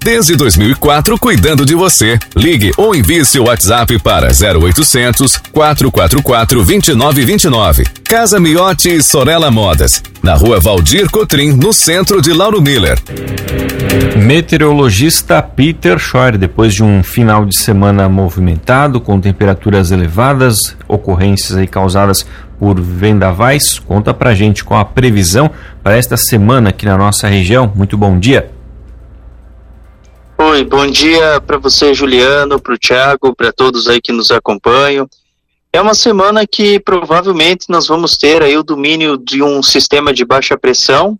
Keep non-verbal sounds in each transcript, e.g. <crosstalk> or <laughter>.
Desde 2004, cuidando de você. Ligue ou envie seu WhatsApp para 0800 444 2929. Casa Miotti e Sorella Modas. Na rua Valdir Cotrim, no centro de Lauro Miller. Meteorologista Peter Schor, depois de um final de semana movimentado, com temperaturas elevadas, ocorrências aí causadas por vendavais, conta pra gente com a previsão para esta semana aqui na nossa região. Muito bom dia. Oi, bom dia para você, Juliano, para o Thiago, para todos aí que nos acompanham. É uma semana que provavelmente nós vamos ter aí o domínio de um sistema de baixa pressão.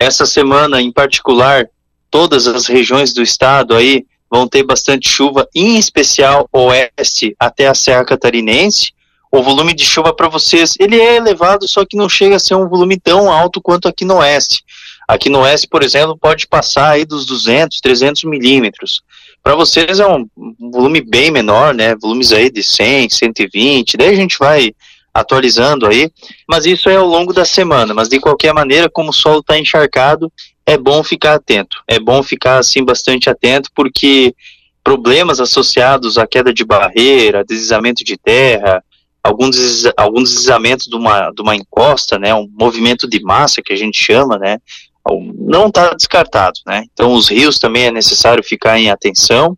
Essa semana, em particular, todas as regiões do estado aí vão ter bastante chuva, em especial oeste até a Serra Catarinense. O volume de chuva para vocês, ele é elevado, só que não chega a ser um volume tão alto quanto aqui no oeste. Aqui no oeste, por exemplo, pode passar aí dos 200, 300 milímetros. Para vocês é um, volume bem menor, né? Volumes aí de 100, 120. Daí a gente vai atualizando aí, mas isso é ao longo da semana. Mas de qualquer maneira, como o solo está encharcado, é bom ficar atento. É bom ficar assim bastante atento, porque problemas associados à queda de barreira, deslizamento de terra, algum, des, algum deslizamento de uma, de uma encosta, né? Um movimento de massa que a gente chama, né? Não está descartado, né? Então os rios também é necessário ficar em atenção.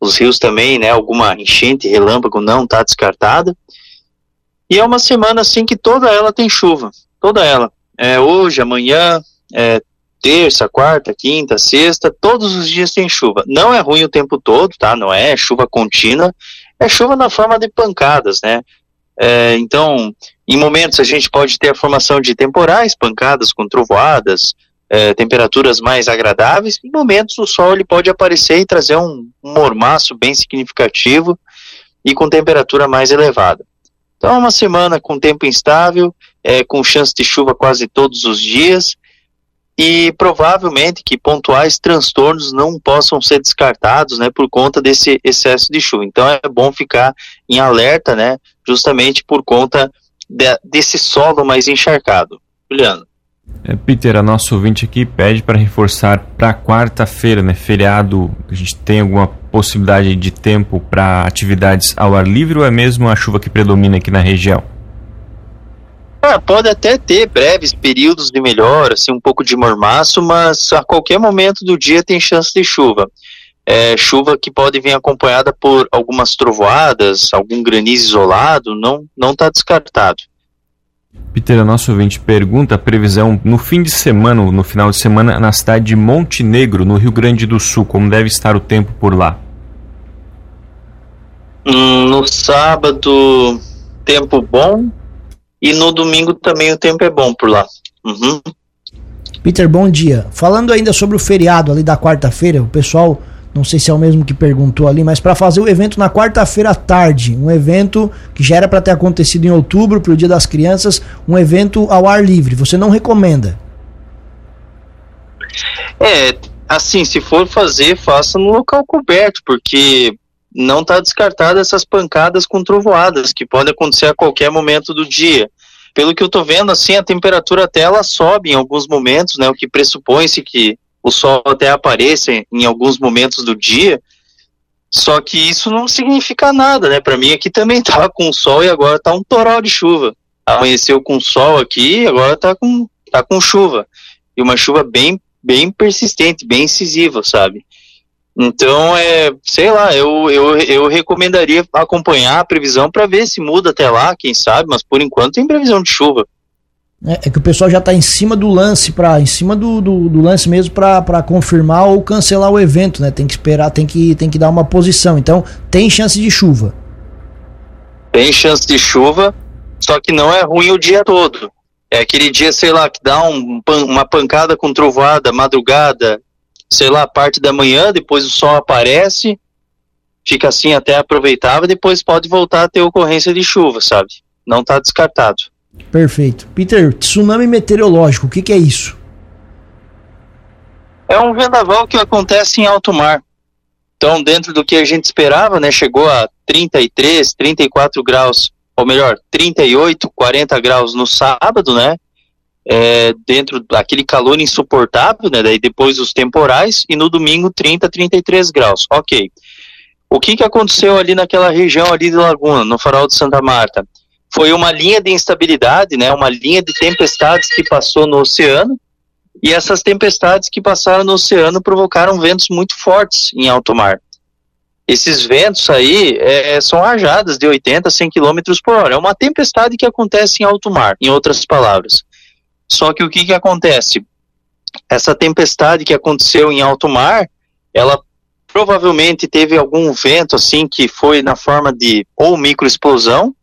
Os rios também, né? Alguma enchente, relâmpago não está descartada. E é uma semana assim que toda ela tem chuva, toda ela. É hoje, amanhã, é, terça, quarta, quinta, sexta, todos os dias tem chuva. Não é ruim o tempo todo, tá? Não é chuva contínua, é chuva na forma de pancadas, né? É, então, em momentos a gente pode ter a formação de temporais, pancadas com trovoadas, é, temperaturas mais agradáveis. Em momentos o sol ele pode aparecer e trazer um, um mormaço bem significativo e com temperatura mais elevada. Então, é uma semana com tempo instável, é, com chance de chuva quase todos os dias e provavelmente que pontuais transtornos não possam ser descartados, né, por conta desse excesso de chuva. Então é bom ficar em alerta, né, justamente por conta de, desse solo mais encharcado. Juliano. É, Peter, a nossa ouvinte aqui pede para reforçar para quarta-feira, né, feriado, a gente tem alguma possibilidade de tempo para atividades ao ar livre ou é mesmo a chuva que predomina aqui na região? Ah, pode até ter breves períodos de melhora, assim, um pouco de mormaço, mas a qualquer momento do dia tem chance de chuva é, chuva que pode vir acompanhada por algumas trovoadas, algum granizo isolado, não não está descartado. Peter, a nosso ouvinte pergunta a previsão no fim de semana, no final de semana, na cidade de Montenegro, no Rio Grande do Sul, como deve estar o tempo por lá? Hum, no sábado, tempo bom, e no domingo também o tempo é bom por lá. Uhum. Peter, bom dia. Falando ainda sobre o feriado ali da quarta-feira, o pessoal não sei se é o mesmo que perguntou ali, mas para fazer o evento na quarta-feira à tarde, um evento que já era para ter acontecido em outubro, para o Dia das Crianças, um evento ao ar livre. Você não recomenda? É, assim, se for fazer, faça no local coberto, porque não está descartada essas pancadas com trovoadas que podem acontecer a qualquer momento do dia. Pelo que eu estou vendo, assim, a temperatura até ela sobe em alguns momentos, né? O que pressupõe-se que o sol até apareça em alguns momentos do dia, só que isso não significa nada, né? Para mim aqui também <laughs> tava com sol e agora tá um toral de chuva. Amanheceu com sol aqui, agora tá com tá com chuva. E uma chuva bem bem persistente, bem incisiva, sabe? Então, é, sei lá, eu, eu, eu recomendaria acompanhar a previsão para ver se muda até lá, quem sabe, mas por enquanto tem previsão de chuva. É, é que o pessoal já está em cima do lance para em cima do, do, do lance mesmo para confirmar ou cancelar o evento, né? Tem que esperar, tem que, tem que dar uma posição. Então, tem chance de chuva. Tem chance de chuva, só que não é ruim o dia todo. É aquele dia, sei lá, que dá um, uma pancada com trovoada, madrugada, sei lá, parte da manhã, depois o sol aparece, fica assim até aproveitável, depois pode voltar a ter ocorrência de chuva, sabe? Não está descartado. Perfeito. Peter, tsunami meteorológico, o que, que é isso? É um vendaval que acontece em alto mar. Então, dentro do que a gente esperava, né, chegou a 33, 34 graus ou melhor, 38, 40 graus no sábado, né? É, dentro daquele calor insuportável, né? Daí depois os temporais e no domingo 30, 33 graus. Ok. O que que aconteceu ali naquela região ali de Laguna, no farol de Santa Marta? Foi uma linha de instabilidade, né? Uma linha de tempestades que passou no oceano e essas tempestades que passaram no oceano provocaram ventos muito fortes em alto mar. Esses ventos aí é, são rajadas de 80 a 100 km por hora. É uma tempestade que acontece em alto mar, em outras palavras. Só que o que, que acontece? Essa tempestade que aconteceu em alto mar, ela provavelmente teve algum vento assim que foi na forma de ou microexplosão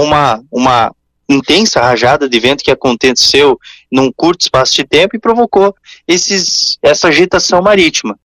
uma, uma intensa rajada de vento que aconteceu num curto espaço de tempo e provocou esses, essa agitação marítima.